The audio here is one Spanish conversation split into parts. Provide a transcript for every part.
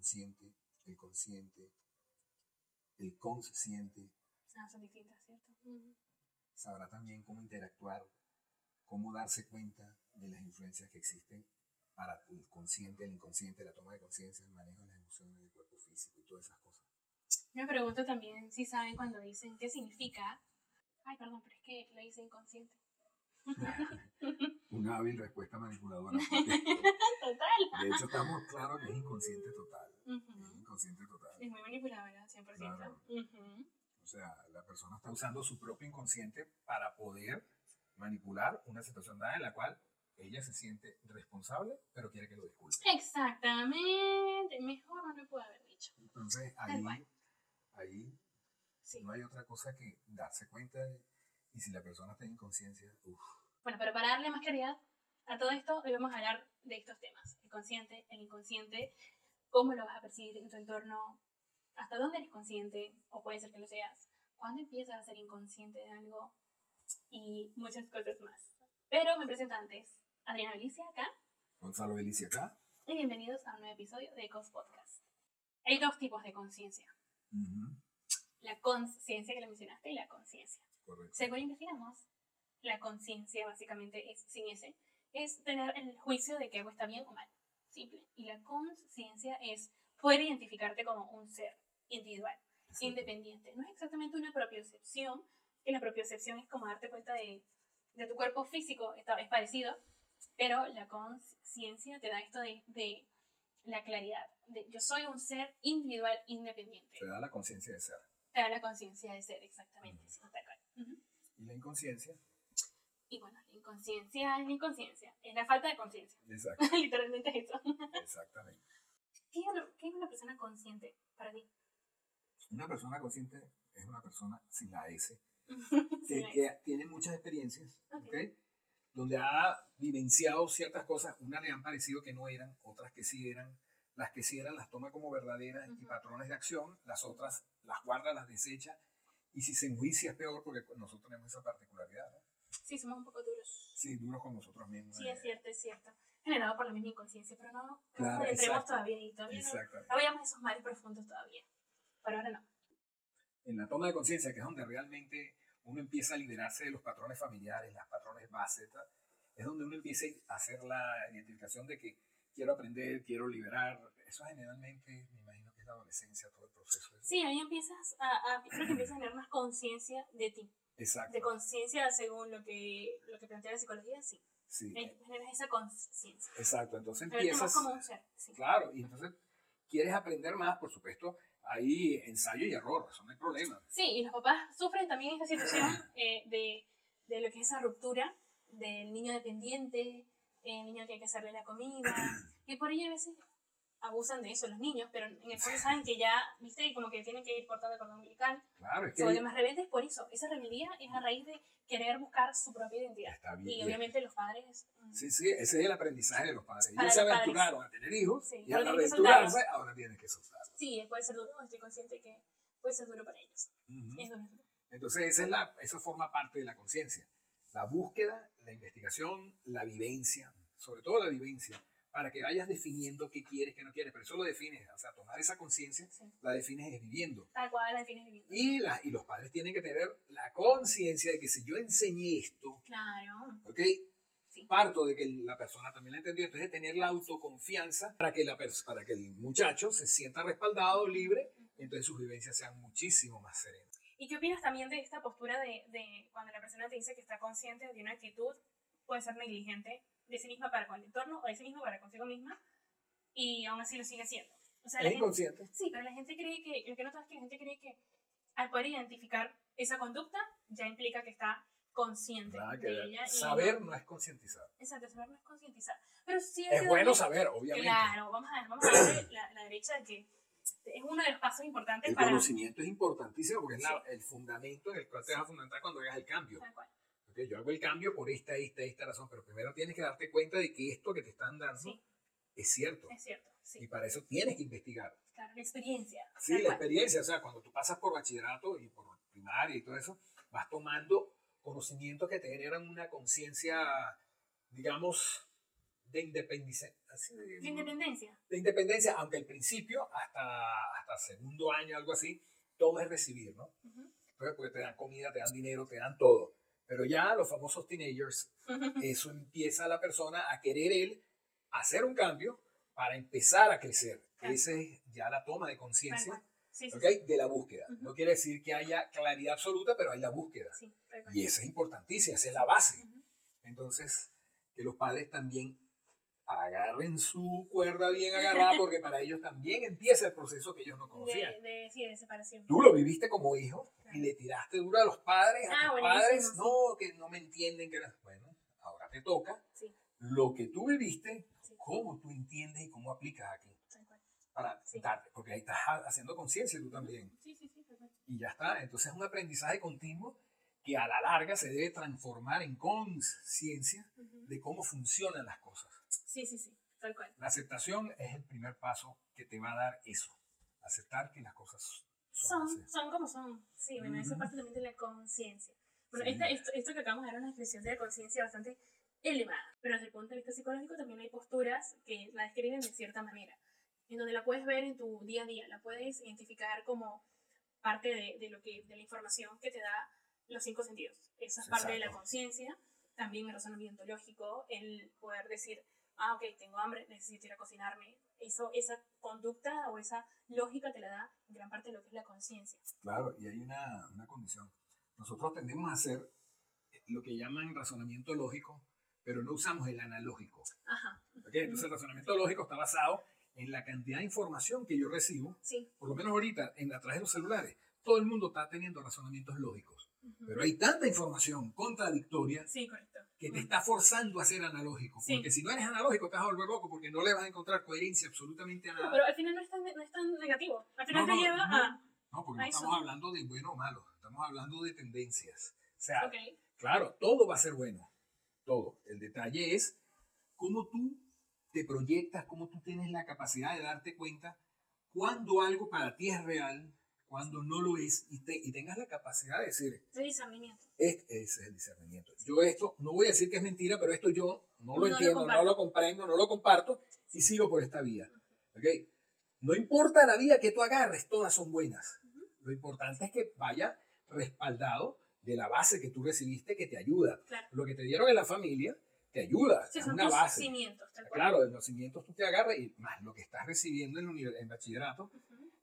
inconsciente, el consciente, el consciente. Ah, son distintas, ¿cierto? Sabrá también cómo interactuar, cómo darse cuenta de las influencias que existen para el consciente, el inconsciente, la toma de conciencia, el manejo de las emociones del cuerpo físico y todas esas cosas. Me pregunto también si saben cuando dicen qué significa. Ay, perdón, pero es que lo hice inconsciente. Una hábil respuesta manipuladora. total. De hecho, estamos claros que es inconsciente total. Es inconsciente total. Es muy manipuladora, 100%. Claro. O sea, la persona está usando su propio inconsciente para poder manipular una situación dada en la cual ella se siente responsable, pero quiere que lo disculpe. Exactamente. Mejor no lo puedo haber dicho. Entonces, ahí, ahí no hay otra cosa que darse cuenta de, y si la persona está en inconsciencia, uff. Bueno, pero para darle más claridad a todo esto, hoy vamos a hablar de estos temas. El consciente, el inconsciente, cómo lo vas a percibir en tu entorno, hasta dónde eres consciente, o puede ser que lo seas, cuándo empiezas a ser inconsciente de algo y muchas cosas más. Pero me presento antes. Adriana Belicia acá. Gonzalo Belicia acá. Y bienvenidos a un nuevo episodio de Ecos Podcast. Hay dos tipos de conciencia. La conciencia que le mencionaste y la conciencia. Correcto. Según investigamos, la conciencia básicamente es, sin ese, es tener el juicio de que algo está bien o mal. Simple. Y la conciencia es poder identificarte como un ser individual, independiente. No es exactamente una propiocepción, que la propiocepción es como darte cuenta de, de tu cuerpo físico, es parecido, pero la conciencia te da esto de, de la claridad. De, yo soy un ser individual independiente. Te da la conciencia de ser. Te da la conciencia de ser, exactamente. ¿Y la inconsciencia? Y bueno, la inconsciencia es la inconsciencia, es la falta de conciencia. Exacto. Literalmente eso. Exactamente. ¿Qué es, una, ¿Qué es, una, persona consciente para ti? Una persona consciente es una persona sin la S, que, tiene muchas experiencias, okay. donde ha vivenciado ciertas cosas, unas le han parecido que no eran, otras que sí eran, las que sí eran las toma como verdaderas y patrones de acción, las otras las guarda, las desecha, y si se enjuicia es peor porque nosotros tenemos esa particularidad, ¿no? Sí, somos un poco duros. Sí, duros con nosotros mismos. Sí, es cierto, es cierto. Generado por la misma inconsciencia, pero no, claro, entremos todavía y todavía no, no veamos esos males profundos todavía. Pero ahora no. En la toma de conciencia, que es donde realmente uno empieza a liberarse de los patrones familiares, las patrones bases, es donde uno empieza a hacer la identificación de que quiero aprender, quiero liberar. Eso generalmente, me imagino que es la adolescencia, todo el proceso. Sí, ahí empiezas a, a, creo que empiezas a tener más conciencia de ti. Exacto. De conciencia según lo que, lo que plantea la psicología, sí. Sí. Generas esa conciencia. Exacto, entonces Pero empiezas... como un ser, sí. Claro, y entonces quieres aprender más, por supuesto, hay ensayo y error, eso no hay problema. Sí, y los papás sufren también esta situación eh, de, de, lo que es esa ruptura del niño dependiente, el niño que hay que hacerle la comida, y por ello a veces abusan de eso los niños, pero en el fondo saben que ya, viste, como que tienen que ir cortando el cordón umbilical. Claro, es que... Se vuelven más rebeldes por eso. Esa rebeldía es a raíz de querer buscar su propia identidad. Está bien, y obviamente los padres... Sí, sí, ese es el aprendizaje de los padres. Ellos se aventuraron a tener hijos sí, y al aventurarse ahora tienen que soltarlos. Sí, puede ser duro, estoy consciente que puede ser duro para ellos. Uh -huh. Es duro. Entonces esa, es la, eso forma parte de la conciencia. La búsqueda, la investigación, la vivencia, sobre todo la vivencia, para que vayas definiendo qué quieres, qué no quieres, pero eso lo defines, o sea, tomar esa conciencia, sí. la defines es viviendo. Tal cual la defines viviendo. Y, la, y los padres tienen que tener la conciencia de que si yo enseñé esto, claro. ¿ok? Sí. Parto de que la persona también la entendió, entonces tener la autoconfianza para que, la para que el muchacho se sienta respaldado, libre, uh -huh. entonces sus vivencias sean muchísimo más serenas. ¿Y qué opinas también de esta postura de, de cuando la persona te dice que está consciente de una actitud, puede ser negligente, de sí misma para con el entorno o de sí misma para consigo misma y aún así lo sigue haciendo. O sea, es inconsciente. Gente, sí, pero la gente cree que, lo que notas es que la gente cree que al poder identificar esa conducta ya implica que está consciente Nada que de ella. Saber y, no es concientizar. Exacto, saber no es concientizar. Pero sí es bueno saber, obviamente. Claro, vamos a ver, vamos a ver la, la derecha de que es uno de los pasos importantes el para... El conocimiento es importantísimo porque es la, el fundamento en el cual te vas a fundamentar cuando hagas el cambio. Tal cual. Okay, yo hago el cambio por esta, esta, esta razón, pero primero tienes que darte cuenta de que esto que te están dando sí. es cierto. Es cierto, sí. Y para eso tienes que investigar. Claro, la experiencia. Sí, la experiencia. O sea, cuando tú pasas por bachillerato y por primaria y todo eso, vas tomando conocimientos que te generan una conciencia, digamos, de independencia. De independencia. De independencia, aunque al principio, hasta, hasta segundo año, algo así, todo es recibir, ¿no? Porque te dan comida, te dan dinero, te dan todo. Pero ya los famosos teenagers, eso empieza a la persona a querer él hacer un cambio para empezar a crecer. Esa es ya la toma de conciencia de la búsqueda. No quiere decir que haya claridad absoluta, pero hay la búsqueda. y esa es importantísima, esa es la base. Entonces, que los padres también agarren su cuerda bien agarrada porque para ellos también empieza el proceso que ellos no conocían. De, de, de separación. Tú lo viviste como hijo y le tiraste duro a los padres, a ah, tus padres, no, que no me entienden. que Bueno, ahora te toca lo que tú viviste, cómo tú entiendes y cómo aplicas aquí. Para darte, porque ahí estás haciendo conciencia tú también. Y ya está, entonces es un aprendizaje continuo que a la larga se debe transformar en conciencia de cómo funcionan las cosas. Sí, sí, sí, tal cual. La aceptación es el primer paso que te va a dar eso, aceptar que las cosas son, son, son como son. Sí, bueno, eso parte también de la conciencia. Bueno, esto, esto, que acabamos de dar es una expresión de la conciencia bastante elevada, pero desde el punto de vista psicológico también hay posturas que la describen de cierta manera, en donde la puedes ver en tu día a día, la puedes identificar como parte de, de lo que, de la información que te da los cinco sentidos. Esa es parte de la conciencia, también el razonamiento lógico, el poder decir, ah, ok, tengo hambre, necesito ir a cocinarme. Eso, esa conducta o esa lógica te la da gran parte de lo que es la conciencia. Claro, y hay una, una condición. Nosotros tendemos a hacer lo que llaman razonamiento lógico, pero no usamos el analógico. Ajá. Entonces el razonamiento lógico está basado en la cantidad de información que yo recibo, sí. por lo menos ahorita en, a través de los celulares. Todo el mundo está teniendo razonamientos lógicos, pero hay tanta información contradictoria sí, correcto que te está forzando a ser analógico. Porque si no eres analógico te vas a volver loco porque no le vas a encontrar coherencia absolutamente a nada. No, pero al final no es tan, no es tan negativo. Al final te lleva a... No, porque no estamos hablando de bueno o malo. Estamos hablando de tendencias. O sea, claro, todo va a ser bueno. Todo. El detalle es cómo tú te proyectas, cómo tú tienes la capacidad de darte cuenta cuando algo para ti es real cuando no lo es y, te, y tengas la capacidad de decir... El discernimiento. es el discernimiento. Yo esto, no voy a decir que es mentira, pero esto yo no lo entiendo, no lo comprendo, no lo comparto y sigo por esta vía. ¿Okay? No importa la vida que tú agarres, todas son buenas. Lo importante es que vaya respaldado de la base que tú recibiste que te ayuda. Lo que te dieron en la familia te ayuda. es una base. Cimientos, claro, de los cimientos tú te agarras y más lo que estás recibiendo en, en bachillerato,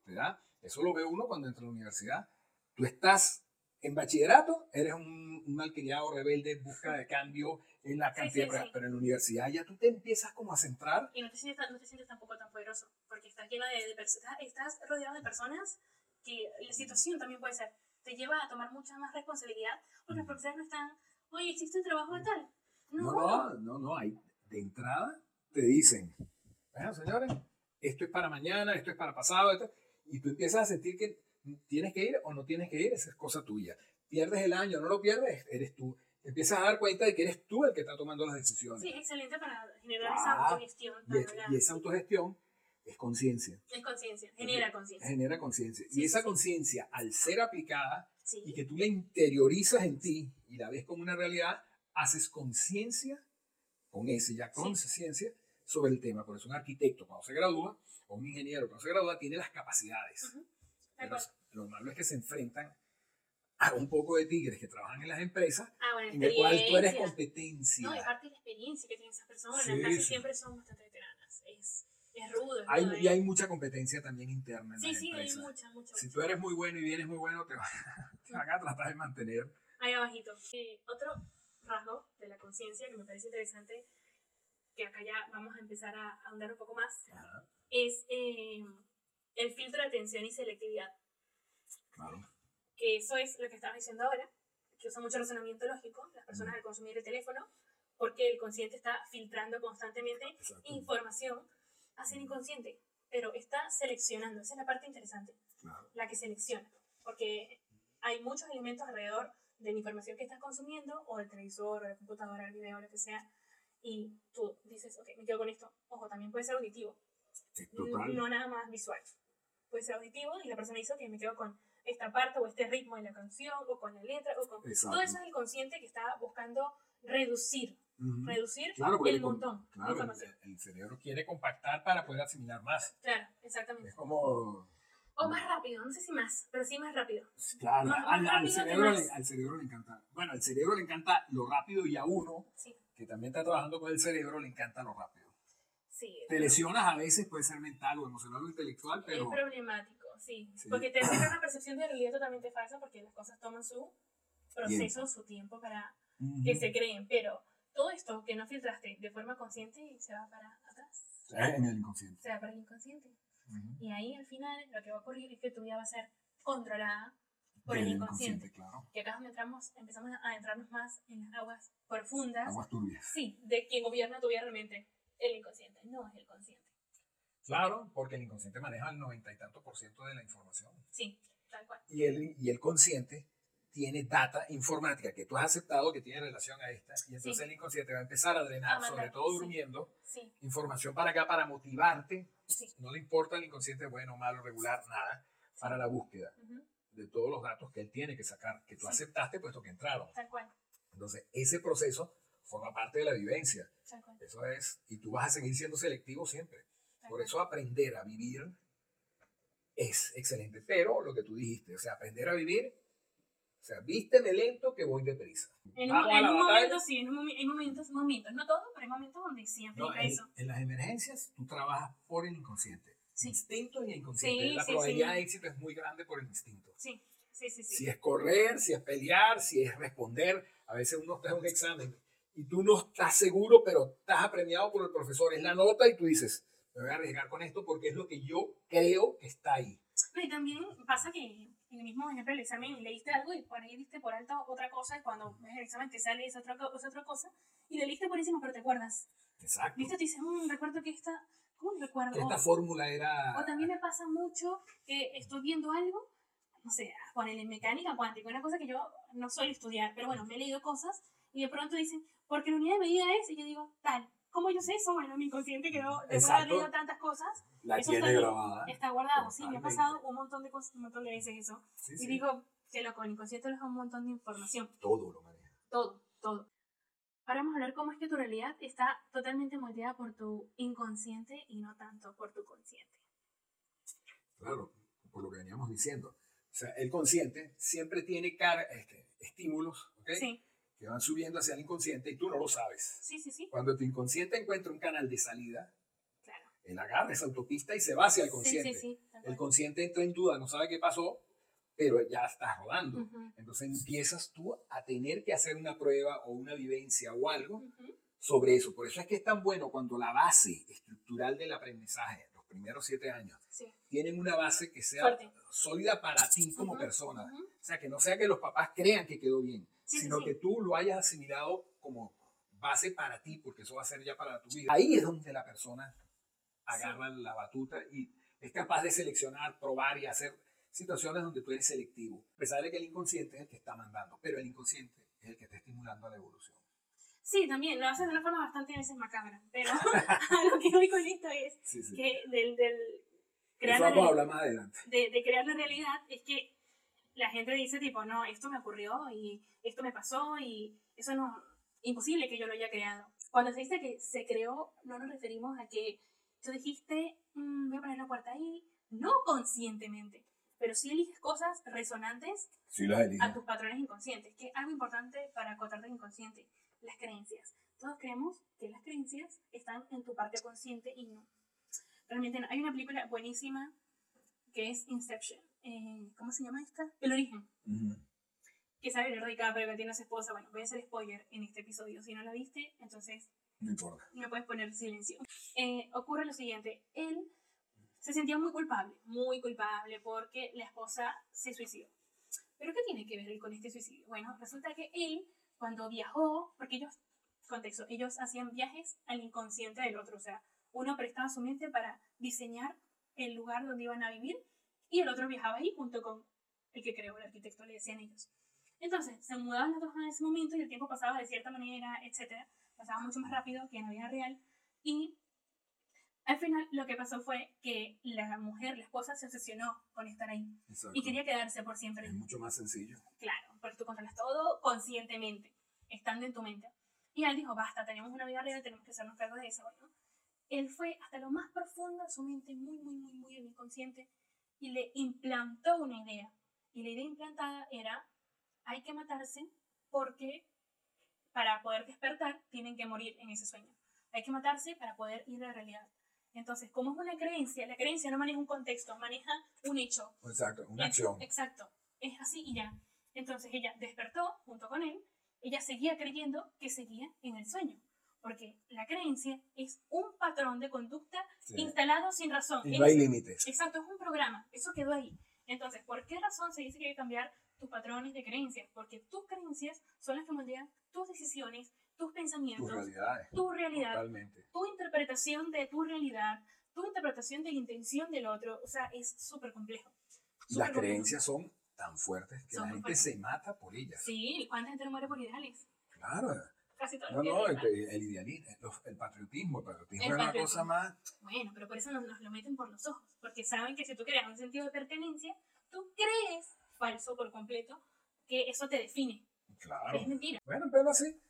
¿verdad? Eso lo ve uno cuando entra a la universidad. Tú estás en bachillerato, eres un, un malcriado rebelde, busca de cambio en la cantidad, pero en la universidad ya tú te empiezas como a centrar. Y no te sientes, no te sientes tampoco tan poderoso, porque estás lleno de, personas, estás rodeado de personas que la situación también puede ser, te lleva a tomar mucha más responsabilidad, porque los profesores no están, oye, existe un trabajo de tal. No, no, no, no, hay, de entrada te dicen, bueno, señores, esto es para mañana, esto es para pasado, esto y tú empiezas a sentir que tienes que ir o no tienes que ir, esa es cosa tuya. Pierdes el año, no lo pierdes, eres tú. Empiezas a dar cuenta de que eres tú el que está tomando las decisiones. Sí, excelente para generar esa autogestión. Y, esa autogestión es conciencia. Es conciencia, genera conciencia. Genera conciencia. y esa conciencia, al ser aplicada y que tú la interiorizas en ti y la ves como una realidad, haces conciencia, con ese ya conciencia, sobre el tema. Por eso un arquitecto cuando se gradúa o un ingeniero cuando se gradúa tiene las capacidades. lo malo es que se enfrentan a un poco de tigres que trabajan en las empresas ah, en el cual tú eres competencia. No, es parte de la experiencia que tienen esas personas, casi siempre son bastante veteranas. Es, es rudo. hay, y hay mucha competencia también interna en sí, las sí, empresas. hay mucha, mucha. Si tú eres muy bueno y vienes muy bueno, te, van a tratar de mantener. Ahí abajito. Eh, otro rasgo de la conciencia que me parece interesante que acá ya vamos a empezar a ahondar un poco más, es eh, el filtro de atención y selectividad. Claro. Que eso es lo que estabas diciendo ahora, que usa mucho razonamiento lógico, las personas al consumir el teléfono, porque el consciente está filtrando constantemente información hacia el inconsciente, pero está seleccionando, esa es la parte interesante, la que selecciona, porque hay muchos elementos alrededor de la información que estás consumiendo, o del televisor, o la computadora, el video, lo que sea, y tú dices, ok, me quedo con esto. Ojo, también puede ser auditivo. No, nada más visual. Puede ser auditivo y la persona dice, ok, me quedo con esta parte o este ritmo de la canción o con la letra o con... Todo eso es el consciente que está buscando reducir reducir claro, el montón claro, de información. El, el, cerebro quiere compactar para poder asimilar más. Claro, exactamente. Es como... O más rápido, no sé si más, pero sí más rápido. Claro, al, cerebro le, al, cerebro le, encanta. Bueno, al cerebro le encanta lo rápido y a uno, que también está trabajando con el cerebro, le encanta lo rápido. Sí. Te lesionas a veces, puede ser mental o emocional o intelectual, pero... Es problemático, sí. Porque te hace una percepción de realidad totalmente falsa porque las cosas toman su proceso, su tiempo para que se creen. Pero todo esto que no filtraste de forma consciente se va para atrás. En el inconsciente. Se va para el inconsciente. Y ahí al final lo que va a ocurrir es que tu vida va a ser controlada por el inconsciente. claro. Que acá es donde entramos, empezamos a adentrarnos más en las aguas profundas. Aguas turbias. Sí, de quien gobierna tu vida realmente. El inconsciente, no es el consciente. Claro, porque el inconsciente maneja el noventa y tanto por ciento de la información. Sí, tal cual. Y el, y el consciente tiene data informática que tú has aceptado que tiene relación a esta, y entonces el inconsciente va a empezar a drenar, sobre todo durmiendo, información para acá para motivarte. No le importa el inconsciente bueno, malo, regular, nada, para la búsqueda de todos los datos que él tiene que sacar, que tú aceptaste puesto que entraron. Tal cual. Entonces, ese proceso forma parte de la vivencia. Eso es, y tú vas a seguir siendo selectivo siempre. Por eso aprender a vivir es excelente. Pero lo que tú dijiste, o sea, aprender a vivir o sea, vísteme lento que voy deprisa. En, un, en un momento, sí, en, un, momentos, momentos, no todo, pero hay momentos donde siempre no, en, eso. En las emergencias tú trabajas por el inconsciente. Sí. Instinto y inconsciente. la probabilidad de éxito es muy grande por el instinto. Sí. Sí, sí, sí. Si es correr, si es pelear, si es responder. A veces uno está en un examen y tú no estás seguro, pero estás apremiado por el profesor. Es la nota y tú dices, me voy a arriesgar con esto porque es lo que yo creo que está ahí. Y también pasa que en el mismo ejemplo del examen leíste algo y por ahí viste por alto otra cosa y cuando ves el examen te sale esa otra, esa otra cosa y le leíste por encima pero te acuerdas. Exacto. Viste, te dices, mmm, recuerdo que esta, ¿cómo recuerdo? Esta fórmula era... O también me pasa mucho que estoy viendo algo, no sé, ponerle mecánica cuántica, una cosa que yo no soy estudiar, pero bueno, me he leído cosas y de pronto dicen, porque la unidad de medida es, y yo digo, tal, ¿Cómo yo sé eso? Bueno, mi inconsciente quedó, después de haber leído tantas cosas, la eso tiene está, grabada. Está guardado, sí, me ha pasado un montón de cosas, un montón de veces eso. y digo, que loco, el inconsciente es un montón de información. Todo lo maneja. Todo, todo. Ahora vamos a hablar cómo es que tu realidad está totalmente moldeada por tu inconsciente y no tanto por tu consciente. Claro, por lo que veníamos diciendo. O sea, el consciente siempre tiene cara, este, estímulos, ¿ok? Sí que van subiendo hacia el inconsciente y tú no lo sabes. Sí, sí, sí. Cuando tu inconsciente encuentra un canal de salida, claro. él agarra esa autopista y se va hacia el consciente. Sí, sí, sí. El consciente entra en duda, no sabe qué pasó, pero ya está rodando. Entonces empiezas tú a tener que hacer una prueba o una vivencia o algo sobre eso. Por eso es que es tan bueno cuando la base estructural del aprendizaje, los primeros siete años, tienen una base que sea sólida para ti como persona. O sea, que no sea que los papás crean que quedó bien sino que tú lo hayas asimilado como base para ti, porque eso va a ser ya para tu vida. Ahí es donde la persona agarra la batuta y es capaz de seleccionar, probar y hacer situaciones donde tú eres selectivo, a pesar de que el inconsciente es el que está mandando, pero el inconsciente es el que está estimulando a la evolución. Sí, también, lo hace de una forma bastante a veces macabra, pero a lo que voy con esto es que del, del crear, la, más adelante. De, de crear la realidad es que la gente dice tipo, no, esto me ocurrió y esto me pasó y eso no, imposible que yo lo haya creado. Cuando se dice que se creó, no nos referimos a que tú dijiste, mm, voy a poner la puerta ahí, no conscientemente, pero sí eliges cosas resonantes a tus patrones inconscientes, que es algo importante para acotarte el inconsciente, las creencias. Todos creemos que las creencias están en tu parte consciente y no. Realmente no. Hay una película buenísima que es Inception. Eh, ¿Cómo se llama esta? El origen que sabe Leonardo DiCaprio que tiene a su esposa. Bueno, voy a hacer spoiler en este episodio. Si no la viste, entonces. No importa. Me puedes poner silencio. Eh, ocurre lo siguiente: él se sentía muy culpable, muy culpable, porque la esposa se suicidó. ¿Pero qué tiene que ver él con este suicidio? Bueno, resulta que él, cuando viajó, porque ellos, contexto, ellos hacían viajes al inconsciente del otro, o sea, uno prestaba su mente para diseñar el lugar donde iban a vivir y el otro viajaba ahí junto con el que creó el arquitecto, le decían ellos. Entonces, se mudaban las dos en ese momento y el tiempo pasaba de cierta manera, etc. Pasaba mucho más rápido que en la vida real. Y al final lo que pasó fue que la mujer, la esposa, se obsesionó con estar ahí. Y quería quedarse por siempre. Es mucho más sencillo. Claro, porque tú controlas todo conscientemente, estando en tu mente. Y él dijo, basta, tenemos una vida real, tenemos que hacernos cargo de eso. ¿no? Él fue hasta lo más profundo de su mente, muy, muy, muy, muy inconsciente, y le implantó una idea. Y la idea implantada era, hay que matarse porque para poder despertar tienen que morir en ese sueño. Hay que matarse para poder ir a la realidad. Entonces, como es una creencia, la creencia no maneja un contexto, maneja un hecho. Exacto, una acción. Exacto, es así y ya. Entonces ella despertó junto con él, ella seguía creyendo que seguía en el sueño, porque la creencia es un patrón de conducta instalado sin razón. Y no hay límites. Exacto, es un programa, eso quedó ahí. Entonces, ¿por qué razón se dice que hay que cambiar tus patrones de creencias? Porque tus creencias son las que moldean tus decisiones, tus pensamientos, tu realidad, tu interpretación de tu realidad, tu interpretación de la intención del otro. O sea, es súper complejo. Las creencias son tan fuertes que la gente se mata por ellas. Sí, ¿cuánta gente no muere por ideales? Claro. Casi todo. No, no, el, el, idealismo, el, patriotismo, el patriotismo es una cosa más... Bueno, pero por eso nos, nos, lo meten por los ojos, porque saben que si tú creas un sentido de pertenencia, tú crees, falso por completo, que eso te define. Claro. Es mentira. Bueno, pero así.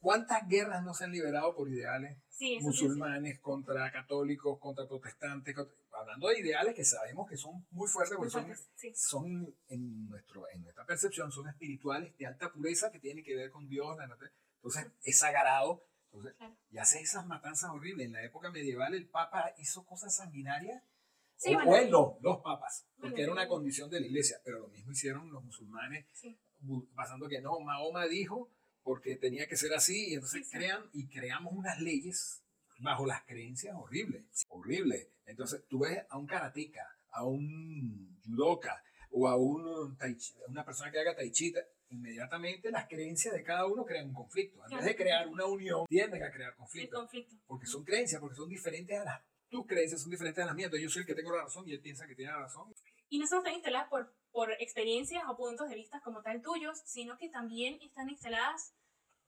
¿Cuántas guerras no se han liberado por ideales musulmanes contra católicos, contra protestantes? hablando de ideales que sabemos que son muy fuertes, porque son, en, nuestro, en nuestra percepción, son espirituales de alta pureza que tienen que ver con Dios. Entonces, es sagrado. Entonces, y hace esas matanzas horribles. En la época medieval, el Papa hizo cosas sanguinarias. o, bueno, los papas, porque era una condición de la iglesia, pero lo mismo hicieron los musulmanes, pasando que no, Mahoma dijo porque tenía que ser así, y entonces crean y creamos unas leyes bajo las creencias horribles, horribles. Entonces tú ves a un karateka, a un judoka o a un una persona que haga tai chi, inmediatamente las creencias de cada uno crean un conflicto. En vez de crear una unión, tienden a crear conflicto. conflicto. Porque son creencias, porque son diferentes a las... Tus creencias son diferentes a las mías. Entonces yo soy el que tengo la razón y él piensa que tiene la razón. Y no solo están instaladas por, por experiencias o puntos de vista como tal tuyos, sino que también están instaladas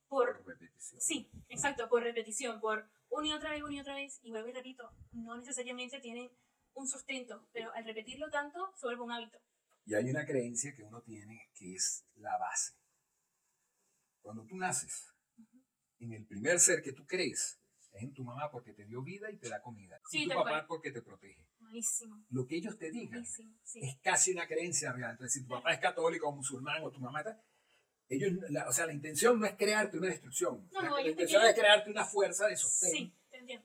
por, por repetición. Sí, exacto, por repetición, por una y otra vez, una y otra vez, y vuelvo y repito, no necesariamente tienen un sustento, pero al repetirlo tanto se vuelve un hábito. Y hay una creencia que uno tiene que es la base. Cuando tú naces, en el primer ser que tú crees, es en tu mamá porque te dio vida y te da comida. y tu papá porque te protege. Lo que ellos te digan es casi una creencia real. Entonces, si tu papá es católico o musulmán o tu mamá está, ellos, o sea, la intención no es crearte una destrucción. la, intención es crearte una fuerza de sostén. Sí,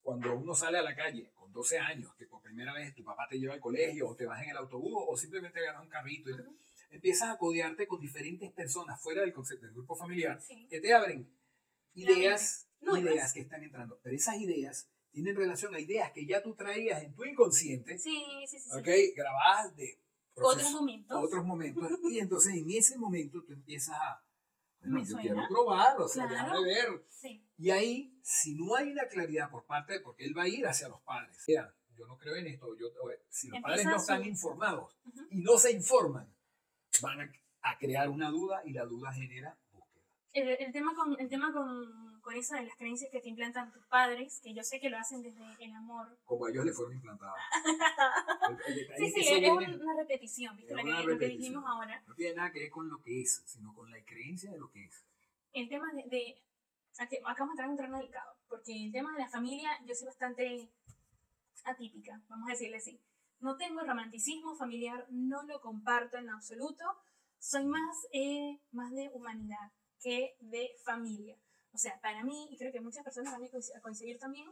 Cuando uno sale a la calle con 12 años, que por primera vez tu papá te lleva al colegio o te vas en el autobús o simplemente ganas un carrito, empiezas a codearte con diferentes personas fuera del concepto del grupo familiar que te abren ideas, ideas que están entrando. Pero esas ideas tienen relación a ideas que ya tú traías en tu inconsciente, sí, sí, sí, ¿okay? grabadas de otros momentos. otros momentos. Y entonces en ese momento tú empiezas a bueno, yo quiero probar, o sea, déjame ver. Y ahí, si no hay una claridad por parte de, porque él va a ir hacia los padres. Mira, yo no creo en esto, yo, si los padres no están informados y no se informan, van a, a, crear una duda y la duda genera. El, el tema, con, el tema con con eso de las creencias que te implantan tus padres, que yo sé que lo hacen desde el amor. Como ellos le fueron implantados. sí, sí, es una repetición, ¿viste? Lo, que, dijimos ahora. No tiene nada que ver con lo que es, sino con la creencia de lo que es. El tema de... de acá vamos a entrar en un terreno delicado, porque el tema de la familia yo soy bastante atípica, vamos a decirle así. No tengo el romanticismo familiar, no lo comparto en absoluto. Soy más, eh, más de humanidad que de familia. O sea, para mí, y creo que muchas personas van a coincidir también,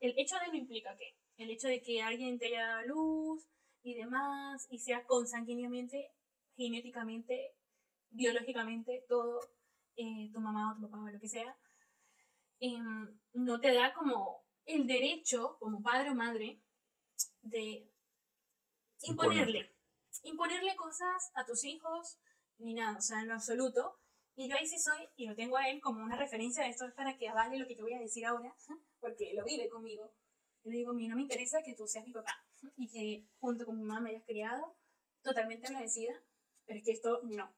el hecho de no implica que el hecho de que alguien te haya dado luz y demás, y sea consanguíneamente, genéticamente, biológicamente, todo, eh, tu mamá o tu papá o lo que sea, em, no te da como el derecho, como padre o madre, de imponerle, imponerle cosas a tus hijos, ni nada, o sea, en lo absoluto, y yo ahí sí soy, y lo tengo a él como una referencia, esto es para que avale lo que te voy a decir ahora, porque lo vive conmigo. Yo le digo, a mí no me interesa que tú seas mi papá y que junto con mi mamá me hayas criado, totalmente agradecida, pero es que esto no.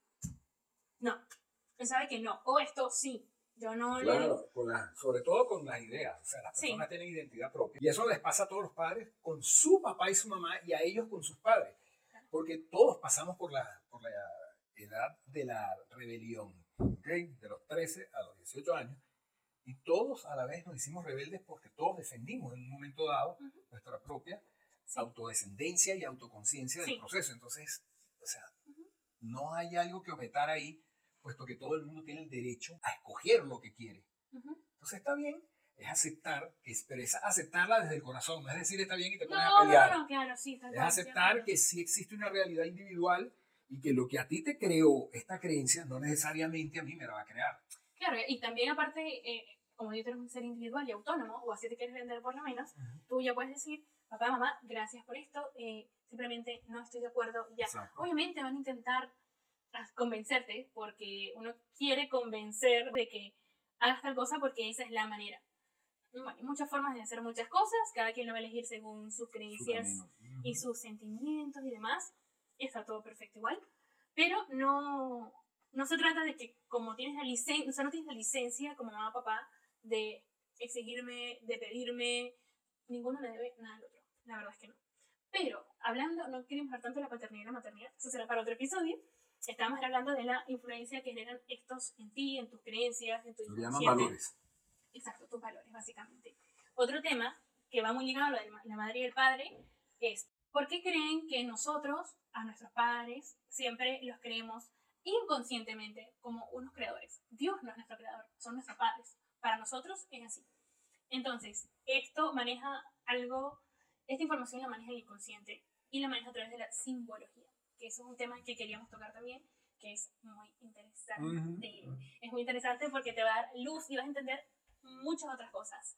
No. Él sabe que no. O esto sí. Yo no Claro, sobre todo con las ideas. O sea, las personas tienen identidad propia. Y eso les pasa a todos los padres con su papá y su mamá y a ellos con sus padres. Porque todos pasamos por la, por la edad de la rebelión de los 13 a los 18 años, Y todos a la vez nos hicimos rebeldes porque todos defendimos en un momento dado nuestra propia autodescendencia y autoconciencia del proceso. Entonces, o sea, no hay algo que objetar ahí, puesto que todo el mundo tiene el derecho a escoger lo que quiere. Entonces está bien, es aceptar, pero es aceptarla desde el corazón, no es decir está bien y te pones a pelear. No, no, claro, sí, es aceptar que sí existe una realidad individual y que lo que a ti te creó esta creencia no necesariamente a mí me la va a crear. Claro, y también aparte, eh, como yo tengo un ser individual y autónomo, o así te quieres vender por lo menos, tú ya puedes decir, papá, mamá, gracias por esto, eh, simplemente no estoy de acuerdo, ya. Obviamente van a intentar convencerte, porque uno quiere convencer de que hagas tal cosa porque esa es la manera. Bueno, hay muchas formas de hacer muchas cosas, cada quien lo va a elegir según sus creencias y sus sentimientos y demás, está todo perfecto igual, pero no, no se trata de que como tienes la licencia, o sea, no tienes la licencia como mamá o papá de exigirme, de pedirme, ninguno le debe nada al otro, la verdad es que no. Pero hablando, no queremos hablar tanto de la paternidad y la maternidad, eso será para otro episodio, estábamos hablando de la influencia que generan estos en ti, en tus creencias, en tu Lo llaman valores. Exacto, tus valores, básicamente. Otro tema que va muy ligado a lo de la madre y el padre es, ¿por qué creen que nosotros, a nuestros padres, siempre los creemos inconscientemente como unos creadores? Dios no es nuestro creador, son nuestros padres. Para nosotros es así. Entonces, esto maneja algo, esta información la maneja el inconsciente y la maneja a través de la simbología, que eso es un tema que queríamos tocar también, que es muy interesante. Es muy interesante porque te va a dar luz y vas a entender muchas otras cosas.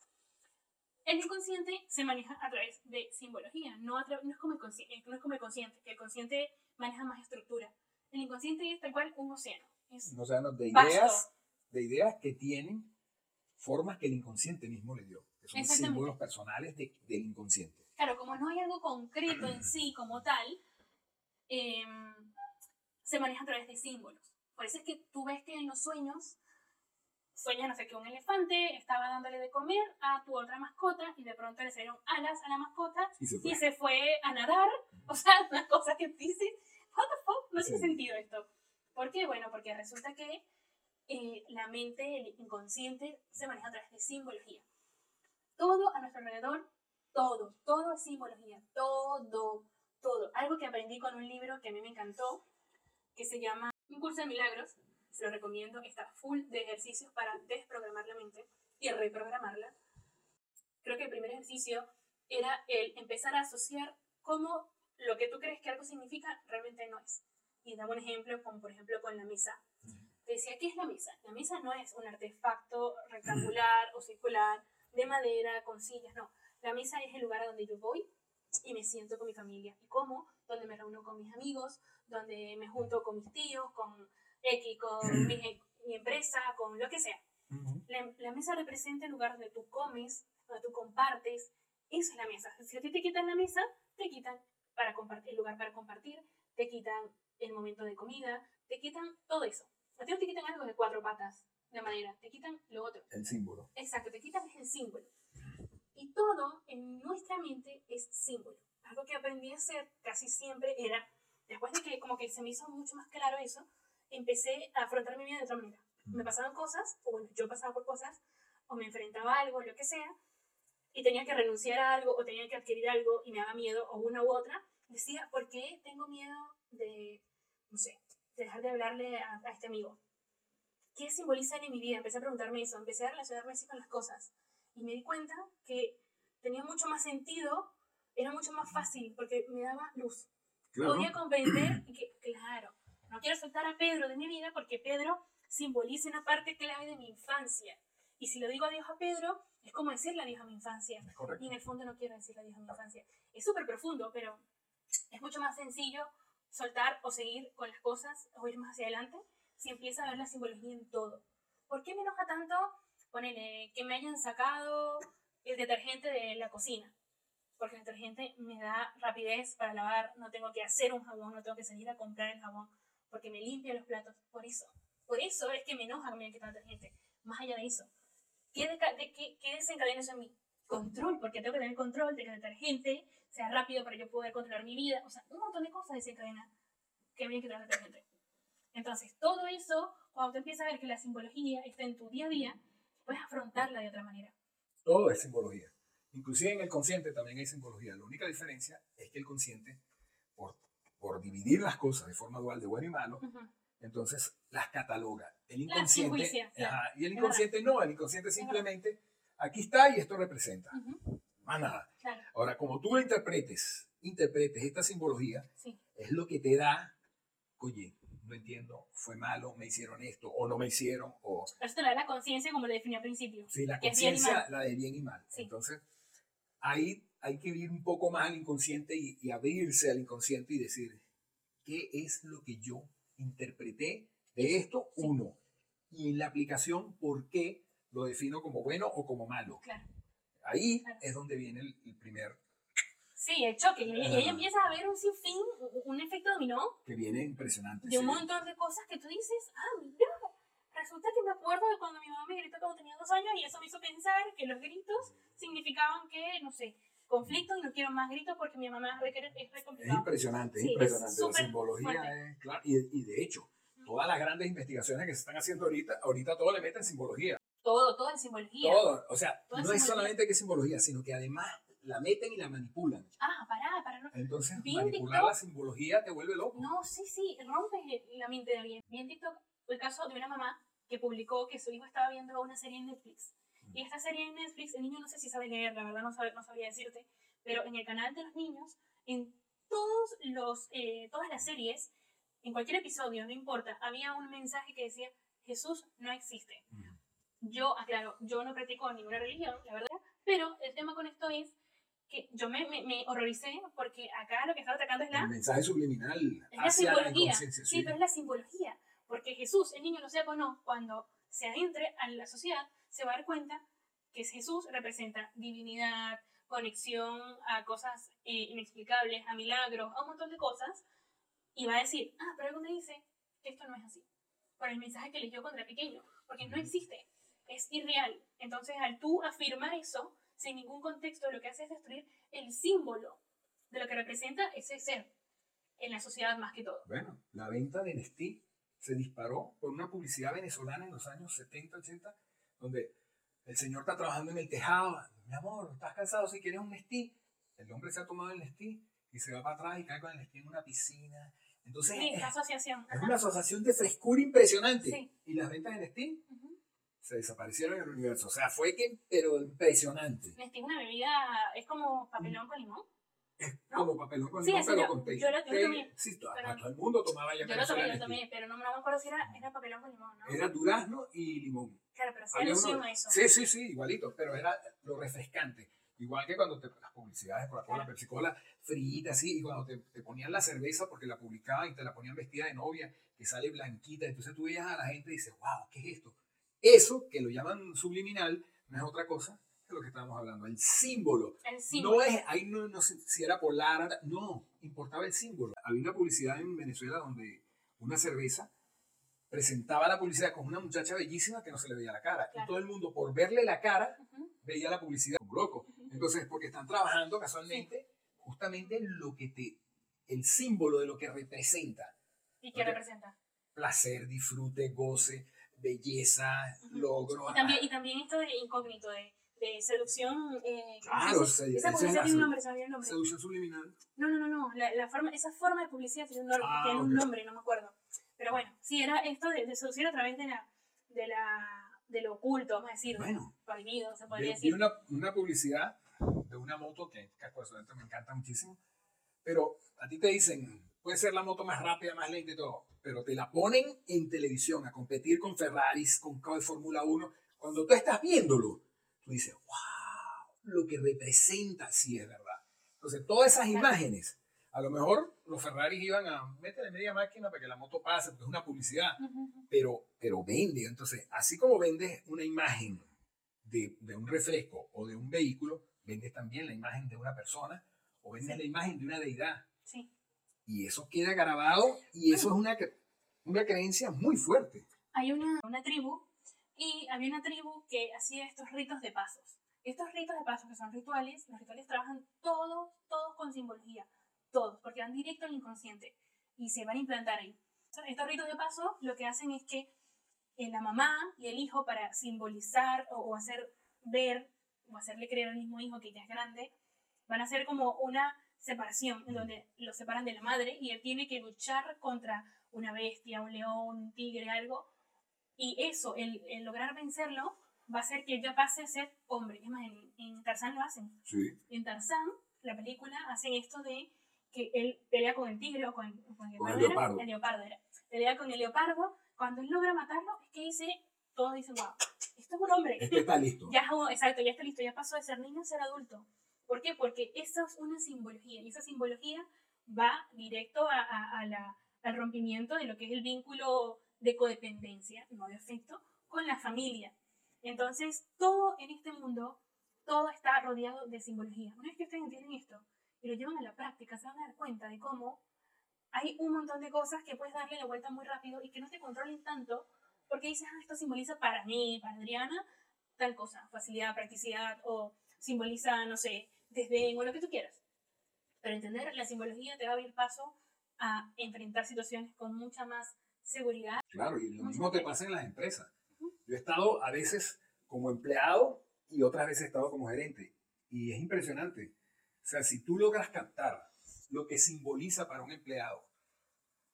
El inconsciente se maneja a través de simbología, no, no, es como el consciente, no es como el consciente, que el consciente maneja más estructura. El inconsciente es tal cual un océano. Es un océano de ideas, de ideas que tienen formas que el inconsciente mismo le dio. Que son símbolos personales de, del inconsciente. Claro, como no hay algo concreto en sí como tal, em, se maneja a través de símbolos. Por eso es que tú ves que en los sueños sueña, no sé qué, un elefante estaba dándole de comer a tu otra mascota y de pronto le salieron alas a la mascota y se fue, a nadar. O sea, una cosa que dice, what the fuck, no tiene sentido esto. ¿Por qué? Bueno, porque resulta que eh, la mente, el inconsciente, se maneja a través de simbología. Todo a nuestro alrededor, todo, todo es simbología, todo, todo. Algo que aprendí con un libro que a mí me encantó, que se llama Un curso de milagros, se lo recomiendo, está full de ejercicios para desprogramar la mente y reprogramarla. Creo que el primer ejercicio era el empezar a asociar cómo lo que tú crees que algo significa realmente no es. Y daba un ejemplo, como por ejemplo con la mesa. Te decía, ¿qué es la mesa? La mesa no es un artefacto rectangular o circular de madera con sillas, no. La mesa es el lugar a donde yo voy y me siento con mi familia. ¿Y cómo? Donde me reúno con mis amigos, donde me junto con mis tíos, con X, con mi, empresa, con lo que sea. la, mesa representa el lugar donde tú comes, donde tú compartes. Esa es la mesa. Si a ti te quitan la mesa, te quitan para compartir, el lugar para compartir, te quitan el momento de comida, te quitan todo eso. A ti no te quitan algo de cuatro patas de madera, te quitan lo otro. El símbolo. Exacto, te quitan el símbolo. Y todo en nuestra mente es símbolo. Algo que aprendí a hacer casi siempre era, después de que como que se me hizo mucho más claro eso, empecé a afrontar mi vida de otra manera. Me pasaban cosas, o bueno, yo pasaba por cosas, o me enfrentaba a algo, lo que sea, y tenía que renunciar a algo, o tenía que adquirir algo, y me daba miedo, o una u otra. Decía, ¿por qué tengo miedo de, no sé, de dejar de hablarle a, este amigo? ¿Qué simbolizan en mi vida? Empecé a preguntarme eso, empecé a relacionarme así con las cosas. Y me di cuenta que tenía mucho más sentido, era mucho más fácil, porque me daba luz. Podía comprender que, claro, no quiero soltar a Pedro de mi vida porque Pedro simboliza una parte clave de mi infancia. Y si lo digo adiós a Pedro, es como decirle adiós a mi infancia. Y en el fondo no quiero decirle adiós a mi infancia. Es súper profundo, pero es mucho más sencillo soltar o seguir con las cosas o ir más hacia adelante si empieza a ver la simbología en todo. ¿Por qué me enoja tanto ponele, que me hayan sacado el detergente de la cocina? Porque el detergente me da rapidez para lavar, no tengo que hacer un jabón, no tengo que salir a comprar el jabón porque me limpia los platos. Por eso. Por eso es que me enoja que hayan tanta gente. Más allá de eso. ¿Qué, de, qué, qué desencadena eso en mí? Control, porque tengo que tener control de que el detergente sea rápido para yo poder controlar mi vida. O sea, un montón de cosas desencadena que me hayan el detergente. Entonces, todo eso, cuando tú empiezas a ver que la simbología está en tu día a día, puedes afrontarla de otra manera. Todo es simbología. Inclusive en el consciente también hay simbología. La única diferencia es que el consciente, por, dividir las cosas de forma dual de bueno y malo, entonces las cataloga. El inconsciente, y el inconsciente no, el inconsciente simplemente, aquí está y esto representa. Más nada. Ahora, como tú lo interpretes, interpretes esta simbología, es lo que te da, oye, no entiendo, fue malo, me hicieron esto, o no me hicieron, o... Pero esto da la conciencia como lo definí al principio. Sí, la conciencia, la de bien y mal. Entonces, ahí hay que ir un poco más al inconsciente y, abrirse al inconsciente y decir, ¿qué es lo que yo interpreté de esto? Uno. Y en la aplicación, ¿por qué lo defino como bueno o como malo? Claro. Ahí es donde viene el, primer Sí, el choque. Y, ahí empieza a haber un sinfín, un efecto dominó. Que viene impresionante. De un montón de cosas que tú dices, ah, mira, resulta que me acuerdo de cuando mi mamá me gritó cuando tenía dos años y eso me hizo pensar que los gritos significaban que, no sé, conflicto y no quiero más gritos porque mi mamá es re, complicado. Es impresionante, es impresionante. la simbología es, claro, y, y, de hecho, todas las grandes investigaciones que se están haciendo ahorita, ahorita todo le meten simbología. Todo, todo es simbología. Todo, o sea, no es solamente que es simbología, sino que además la meten y la manipulan. Ah, para, para no. Entonces, manipular la simbología te vuelve loco. No, sí, sí, rompe la mente de alguien. Vi en TikTok el caso de una mamá que publicó que su hijo estaba viendo una serie en Netflix. Mm. Y esta serie en Netflix, el niño no sé si sabe leer, la verdad no, sabe, no sabría decirte, pero en el canal de los niños, en todos los, eh, todas las series, en cualquier episodio, no importa, había un mensaje que decía, Jesús no existe. Yo, aclaro, yo no practico ninguna religión, la verdad, pero el tema con esto es que yo me, me, me, horroricé porque acá lo que estaba atacando es la... El mensaje subliminal. Es la simbología. sí, pero es la simbología. Porque Jesús, el niño lo sepa o no, cuando se adentre a la sociedad, se va a dar cuenta que Jesús representa divinidad, conexión a cosas eh, inexplicables, a milagros, a un montón de cosas, y va a decir, ah, pero algo me dice que esto no es así, por el mensaje que leyó cuando era pequeño, porque no existe, es irreal. Entonces, al tú afirmar eso, sin ningún contexto, lo que hace es destruir el símbolo de lo que representa ese ser en la sociedad más que todo. Bueno, la venta de Nestí se disparó por una publicidad venezolana en los años 70, 80, donde el señor está trabajando en el tejado, mi amor, ¿estás cansado si quieres un Nestí? El hombre se ha tomado el Nestí y se va para atrás y cae con el Nestí en una piscina. Entonces, sí, es, asociación. Es una asociación de frescura impresionante. ¿Y las ventas de Nestí? se desaparecieron en el universo. O sea, fue que, pero impresionante. Nestí es una bebida, es como papelón con limón. Es como papelón pero con té. Yo lo, tomé. Sí, todo, todo el mundo tomaba ya Yo lo tomé, lo tomé, pero no, me acuerdo si era, era papelón con limón, ¿no? Era durazno y limón. Claro, pero sí alusión a eso. Sí, sí, sí, igualito, pero era lo refrescante. Igual que cuando te, las publicidades por la Pepsi Cola, frita así, y cuando te, te, ponían la cerveza porque la publicaban y te la ponían vestida de novia, que sale blanquita, entonces tú veías a la gente y dices, wow, ¿qué es esto? Eso, que lo llaman subliminal, no es otra cosa que lo que estábamos hablando, el símbolo. El símbolo. No es, ahí no, no sé si era polar, no, importaba el símbolo. Había una publicidad en Venezuela donde una cerveza presentaba la publicidad con una muchacha bellísima que no se le veía la cara. Y todo el mundo, por verle la cara, veía la publicidad como loco. Entonces, porque están trabajando casualmente justamente lo que te, el símbolo de lo que representa. ¿Y qué representa? Placer, disfrute, goce belleza, logro. Y también, y también esto de incógnito, de, de seducción. Eh, claro, se, esa publicidad tiene un nombre, ¿sabía el nombre? Seducción subliminal. No, no, no, no. La, la forma, esa forma de publicidad tiene un, nombre, ah, tiene un nombre, no me acuerdo. Pero bueno, sí, era esto de, de seducir a través de la, de la de lo oculto, vamos a decir, bueno, prohibido, se podría decir. Y una, una publicidad de una moto que, que me encanta muchísimo, pero a ti te dicen, puede ser la moto más rápida, más lenta y todo, pero te la ponen en televisión a competir con Ferraris, con Fórmula 1. Cuando tú estás viéndolo, tú dices, wow, lo que representa, sí es verdad. Entonces, todas esas imágenes, a lo mejor los Ferraris iban a meterle media máquina para que la moto pase, porque es una publicidad, pero, pero vende. Entonces, así como vendes una imagen de, de, un refresco o de un vehículo, vendes también la imagen de una persona o vendes la imagen de una deidad. Sí. Y eso queda grabado y eso es una, una creencia muy fuerte. Hay una, una tribu y había una tribu que hacía estos ritos de pasos. Estos ritos de pasos que son rituales, los rituales trabajan todos, todos con simbología, todos, porque van directo al inconsciente y se van a implantar ahí. Estos ritos de paso lo que hacen es que eh, la mamá y el hijo para simbolizar o, o hacer ver o hacerle creer al mismo hijo que ya es grande, van a ser como una separación, en donde lo separan de la madre y él tiene que luchar contra una bestia, un león, un tigre, algo. Y eso, el, el lograr vencerlo, va a hacer que ella pase a ser hombre. Es más, en, en Tarzán lo hacen. Sí. En Tarzán, la película, hacen esto de que él pelea con el tigre o con, con el, Con el leopardo era, leopardo. el leopardo era. Pelea con el leopardo. Cuando él logra matarlo, es que dice, todos dicen, wow, esto es un hombre. Este está listo. Ya, exacto, ya está listo, ya pasó de ser niño a ser adulto. ¿Por qué? Porque esa es una simbología y esa simbología va directo a, a- a la- al rompimiento de lo que es el vínculo de codependencia, no de afecto, con la familia. Entonces, todo en este mundo, todo está rodeado de simbología. Una vez que ustedes entienden esto y lo llevan a la práctica, se van a dar cuenta de cómo hay un montón de cosas que puedes darle la vuelta muy rápido y que no te controlen tanto porque dices, ah, esto simboliza para mí, para Adriana, tal cosa, facilidad, practicidad, o simboliza, no sé, desdén o lo que tú quieras. Pero entender la simbología te va a abrir paso a enfrentar situaciones con mucha más seguridad. Claro, y lo mismo te pasa en las empresas. Yo he estado a veces como empleado y otras veces he estado como gerente. Y es impresionante. O sea, si tú logras captar lo que simboliza para un empleado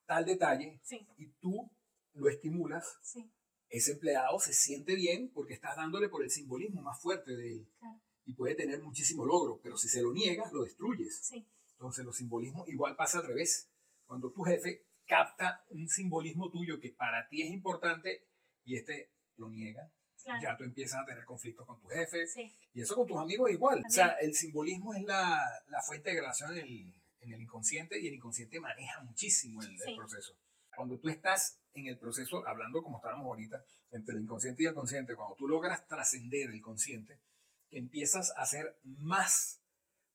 tal detalle Sí, y tú lo estimulas, sí, ese empleado se siente bien porque estás dándole por el simbolismo más fuerte de él. Claro. Y puede tener muchísimo logro, pero si se lo niegas, lo destruyes. sí, Entonces los simbolismos igual pasa al revés. Cuando tu jefe capta un simbolismo tuyo que para ti es importante y este lo niega, claro. ya tú empiezas a tener conflictos con tu jefe Sí, y eso con tus amigos igual. O sea, el simbolismo es la, la fuente de grabación en el, en el inconsciente y el inconsciente maneja muchísimo el, el proceso. Cuando tú estás en el proceso, hablando como estábamos ahorita, entre el inconsciente y el consciente, cuando tú logras trascender el consciente, que empiezas a hacer más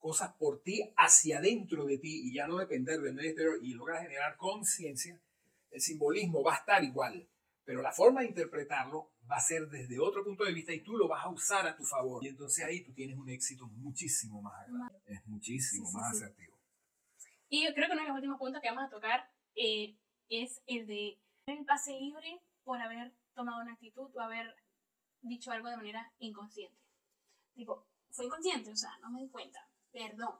cosas por ti hacia adentro de ti y ya no depender del medio exterior y logras generar conciencia, el simbolismo va a estar igual, pero la forma de interpretarlo va a ser desde otro punto de vista y tú lo vas a usar a tu favor. Y entonces ahí tú tienes un éxito muchísimo más agradable, es muchísimo Sí, sí, más sí. asertivo. Y yo creo que uno de los últimos puntos que vamos a tocar eh, es el de el pase libre por haber tomado una actitud o haber dicho algo de manera inconsciente. Tipo, fue inconsciente, o sea, no me di cuenta, perdón.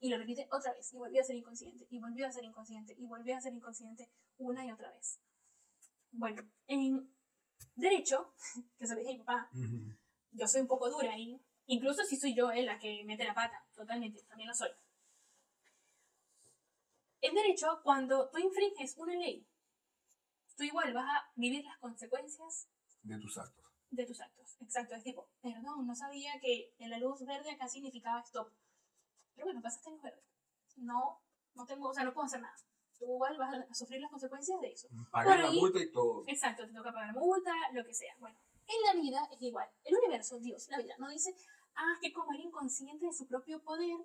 Y lo repite otra vez, y volvió a ser inconsciente, y volvió a ser inconsciente, y volvió a ser inconsciente una y otra vez. Bueno, en derecho, que se lo dije a mi papá, yo soy un poco dura y incluso si soy yo eh, la que mete la pata, totalmente, también lo soy. En derecho, cuando tú infringes una ley, tú igual vas a vivir las consecuencias De tus actos. de tus actos. Exacto, es tipo, perdón, no sabía que en la luz verde acá significaba stop. Pero bueno, pasaste en luz verde. No, no tengo, o sea, no puedo hacer nada. Tú igual vas a sufrir las consecuencias de eso. Pagar Por la multa y todo. Exacto, te toca pagar multa, lo que sea. Bueno, en la vida es igual. El universo, Dios, la vida, no dice, ah, que como era inconsciente de su propio poder,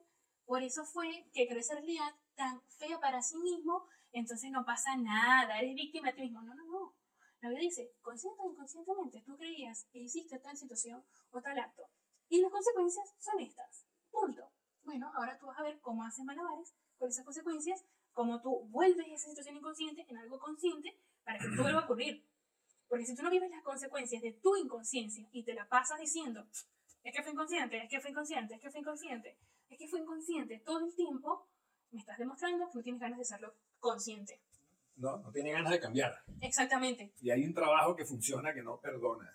por eso fue que creó esa realidad tan fea para sí mismo, entonces no pasa nada, eres víctima de ti mismo. No, no, no. La vida dice, consciente o inconscientemente, tú creías que hiciste tal situación o tal acto. Y las consecuencias son estas. Punto. Bueno, ahora tú vas a ver cómo haces malabares con esas consecuencias, cómo tú vuelves esa situación inconsciente en algo consciente para que no vuelva a ocurrir. Porque si tú no vives las consecuencias de tu inconsciencia y te la pasas diciendo, es que fue inconsciente, es que fue inconsciente, es que fue inconsciente, es que fue inconsciente todo el tiempo, me estás demostrando que no tienes ganas de serlo consciente. No, no tiene ganas de cambiar. Exactamente. Y hay un trabajo que funciona que no perdona.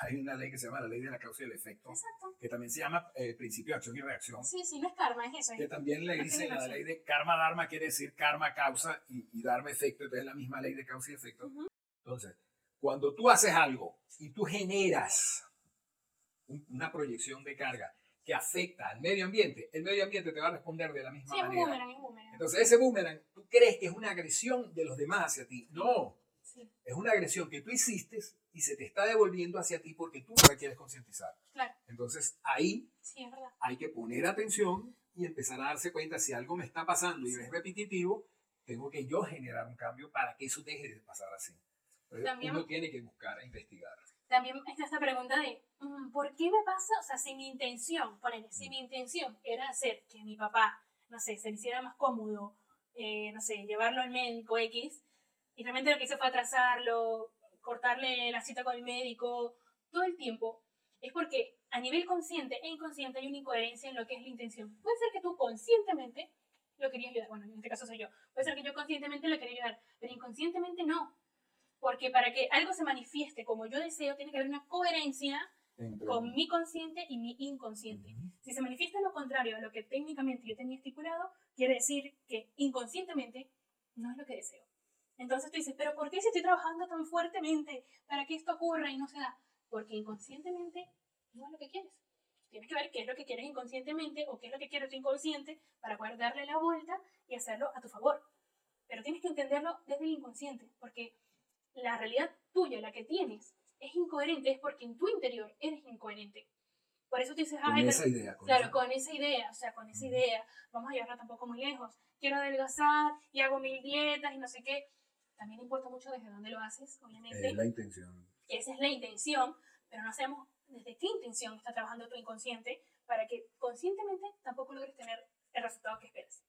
Hay una ley que se llama la ley de la causa y el efecto, Exacto. que también se llama eh, principio de acción y reacción. Sí, sí, no es karma, es eso. que Es, también le dicen la ley de karma dharma quiere decir karma causa y, y dharma efecto entonces es la misma ley de causa y efecto Ujú. entonces cuando tú haces algo y tú generas un- una proyección de carga que afecta al medio ambiente el medio ambiente te va a responder de la misma sí, es manera boomerang, es boomerang. entonces ese boomerang tú crees que es una agresión de los demás hacia ti no Sí, es una agresión que tú hiciste y se te está devolviendo hacia ti porque tú la quieres concientizar claro, entonces ahí sí, hay que poner atención y empezar a darse cuenta si algo me está pasando y es repetitivo, tengo que yo generar un cambio para que eso deje de pasar así. Entonces, También- uno tiene que buscar e investigar. También está esta pregunta de, mm, ¿por qué me pasa? O sea, si mi intención, ponele, si mi intención era hacer que mi papá, no sé, se le hiciera más cómodo, eh, no sé, llevarlo al médico X, y realmente lo que hice fue atrasarlo, cortarle la cita con el médico, todo el tiempo, es porque a nivel consciente e inconsciente hay una incoherencia en lo que es la intención. Puede ser que tú conscientemente lo querías ayudar, bueno, en este caso soy yo, puede ser que yo conscientemente lo quería ayudar, pero inconscientemente no. Porque para que algo se manifieste como yo deseo, tiene que haber una coherencia con mi consciente y mi inconsciente. Si se manifiesta lo contrario a lo que técnicamente yo tenía estipulado, quiere decir que inconscientemente no es lo que deseo. Entonces tú dices, pero ¿por qué si estoy trabajando tan fuertemente para que esto ocurra y no se da? Porque inconscientemente no es lo que quieres. Tienes que ver qué es lo que quieres inconscientemente o qué es lo que quieres tu inconsciente para poder darle la vuelta y hacerlo a tu favor. Pero tienes que entenderlo desde el inconsciente, porque la realidad tuya, la que tienes, es incoherente, es porque en tu interior eres incoherente. Por eso tú dices, con esa idea. claro, con esa idea, o sea, con esa idea, vamos a llevarla tampoco muy lejos. Quiero adelgazar y hago mil dietas y no sé qué. También importa mucho desde dónde lo haces, obviamente. Es la intención. Esa es la intención, pero no sabemos desde qué intención está trabajando tu inconsciente para que conscientemente tampoco logres tener el resultado que esperas.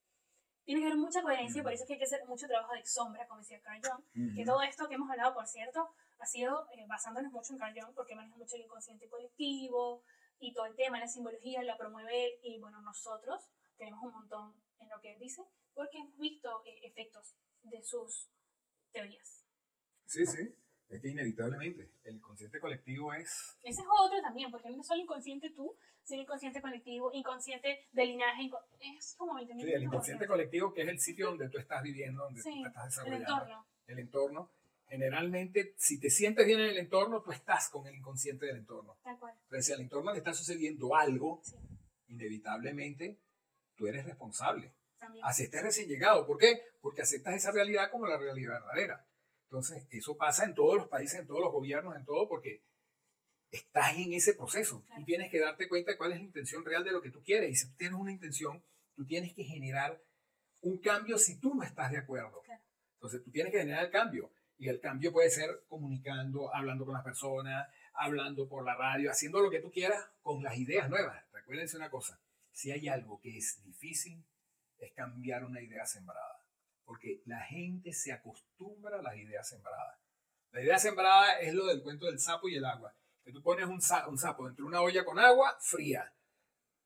Tiene que haber mucha coherencia, por eso es que hay que hacer mucho trabajo de sombra, como decía Carl Jung, que todo esto que hemos hablado, por cierto, ha sido eh, basándonos mucho en Carl Jung, porque maneja mucho el inconsciente colectivo y todo el tema, la simbología, la promueve él, y bueno, nosotros tenemos un montón en lo que él dice, porque hemos visto eh, efectos de sus teorías. Sí, sí. Es que inevitablemente el inconsciente colectivo es... Ese es otro también, porque no es solo inconsciente tú, sino inconsciente colectivo, inconsciente de linaje, es como Sí, el inconsciente colectivo que es el sitio donde tú estás viviendo, donde tú estás desarrollando. El entorno. El entorno. Generalmente, si te sientes bien en el entorno, tú estás con el inconsciente del entorno. Tal cual. Pero si al entorno le está sucediendo algo, inevitablemente tú eres responsable. También. Así estés recién llegado. ¿Por qué? Porque aceptas esa realidad como la realidad verdadera. Entonces, eso pasa en todos los países, en todos los gobiernos, en todo, porque estás en ese proceso y tienes que darte cuenta de cuál es la intención real de lo que tú quieres. Y si tú tienes una intención, tú tienes que generar un cambio si tú no estás de acuerdo. Entonces, tú tienes que generar el cambio. Y el cambio puede ser comunicando, hablando con las personas, hablando por la radio, haciendo lo que tú quieras con las ideas nuevas. Recuérdense una cosa, si hay algo que es difícil, es cambiar una idea sembrada porque la gente se acostumbra a las ideas sembradas. La idea sembrada es lo del cuento del sapo y el agua. Que tú pones un, sapo, dentro de una olla con agua fría,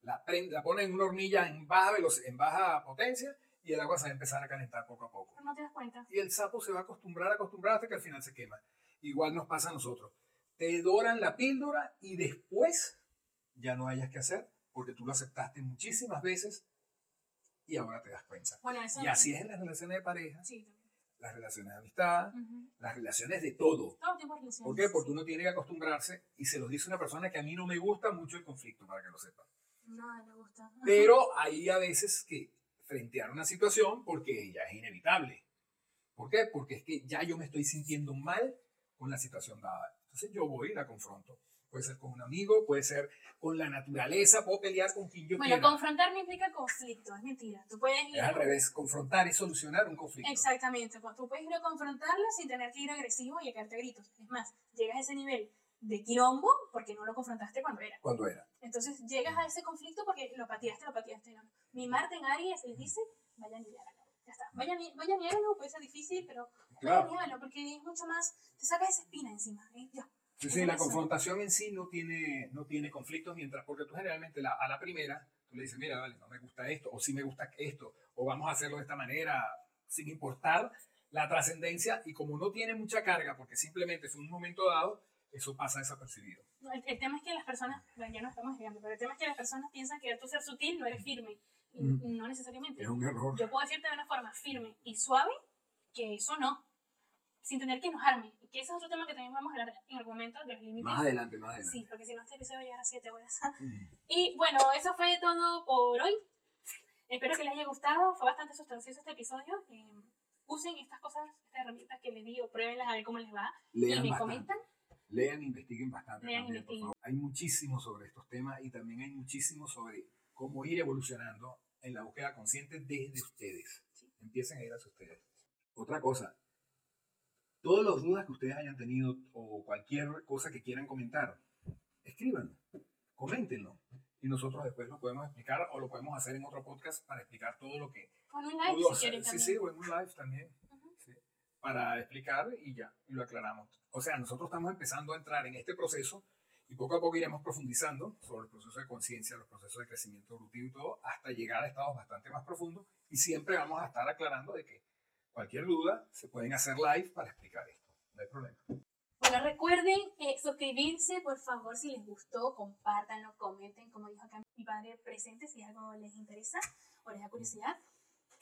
la, la pones en una hornilla en baja, en baja potencia y el agua se va a empezar a calentar poco a poco. no te das cuenta. Y el sapo se va a acostumbrar, acostumbrar hasta que al final se quema. Igual nos pasa a nosotros. Te doran la píldora y después ya no hayas que hacer porque tú lo aceptaste muchísimas veces y ahora te das cuenta. y así es en las relaciones de pareja, las relaciones de amistad, las relaciones de todo. Todo tipo de relaciones. ¿Por qué? Porque uno tiene que acostumbrarse, y se lo dice una persona que a mí no me gusta mucho el conflicto, para que lo sepan. No, me gusta. Pero hay a veces que frentear una situación porque ya es inevitable. ¿Por qué? Porque es que ya yo me estoy sintiendo mal con la situación dada. Entonces yo voy y la confronto puede ser con un amigo, puede ser con la naturaleza, puedo pelear con quien yo quiera. Bueno, confrontar no implica conflicto, es mentira. Tú puedes ir es al revés, confrontar y solucionar un conflicto. Exactamente, tú puedes ir a confrontarlo sin tener que ir agresivo y a caerte gritos. Es más, llegas a ese nivel de quilombo porque no lo confrontaste cuando era. Cuando era. Entonces llegas a ese conflicto porque lo pateaste, lo pateaste. No. Mi Marte en Aries les dice, vayan y háganlo. Ya está. Vayan, vayan y háganlo, puede ser difícil, pero claro. vayan y porque es mucho más, te sacas esa espina encima. ¿eh? Ya Sí, sí, la confrontación en sí no tiene, no tiene conflictos, mientras porque tú generalmente la, a la primera, tú le dices, mira, vale, no me gusta esto, o sí me gusta esto, o vamos a hacerlo de esta manera, sin importar la trascendencia, y como no tiene mucha carga, porque simplemente es un momento dado, eso pasa desapercibido. el, tema es que las personas, bueno, ya no estamos llegando, pero el tema es que las personas piensan que tú ser sutil no eres firme, y mm. no necesariamente. Es un error. Yo puedo decirte de una forma firme y suave que eso no, sin tener que enojarme. Que ese es otro tema que también vamos a hablar en algún momento, de los límites. Más adelante, más adelante. Sí, porque si no, este episodio va a llegar a 7 horas. Y bueno, eso fue todo por hoy. Espero que les haya gustado. Fue bastante sustancioso este episodio. Eh, usen estas cosas, estas herramientas que les di o pruébenlas a ver cómo les va. Lean y me comentan. Lean e investiguen bastante. Lean también, investiguen. Hay muchísimo sobre estos temas y también hay muchísimo sobre cómo ir evolucionando en la búsqueda consciente desde ustedes. Empiecen a ir hacia ustedes. Otra cosa, todas las dudas que ustedes hayan tenido o cualquier cosa que quieran comentar, escríbanlo, coméntenlo. Y nosotros después lo podemos explicar o lo podemos hacer en otro podcast para explicar todo lo que... Con un live si quieren Sí, sí, o en un live también. para explicar y ya, y lo aclaramos. O sea, nosotros estamos empezando a entrar en este proceso y poco a poco iremos profundizando sobre el proceso de conciencia, los procesos de crecimiento evolutivo y todo, hasta llegar a estados bastante más profundos. Y siempre vamos a estar aclarando de que cualquier duda se pueden hacer live para explicar esto. No hay problema. Bueno, recuerden eh, suscribirse, por favor, si les gustó, compártanlo, comenten, como dijo acá mi padre presente, si algo les interesa o les da curiosidad.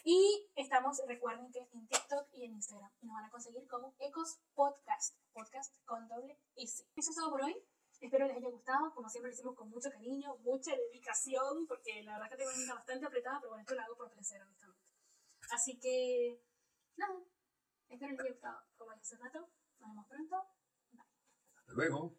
Y estamos, recuerden que en TikTok y en Instagram nos van a conseguir como Ecos Podcast, podcast con doble S. Eso es todo por hoy. Espero les haya gustado. Como siempre, lo hicimos con mucho cariño, mucha dedicación, porque la verdad que tengo una bastante apretada, pero bueno, esto lo hago por placer, honestamente. Así que, nada, espero les haya gustado. Como dije hace rato, nos vemos pronto. Hasta luego.